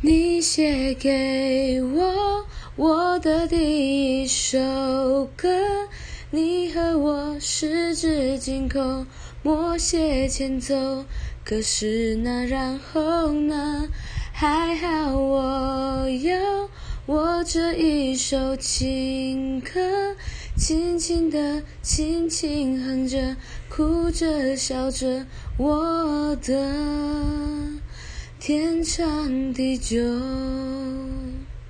你写给我我的第一首歌，你和我十指紧扣，默写前奏。可是那然后呢？还好我有我这一首情歌，轻轻地，轻轻哼着，哭着笑着，我的。天长地久。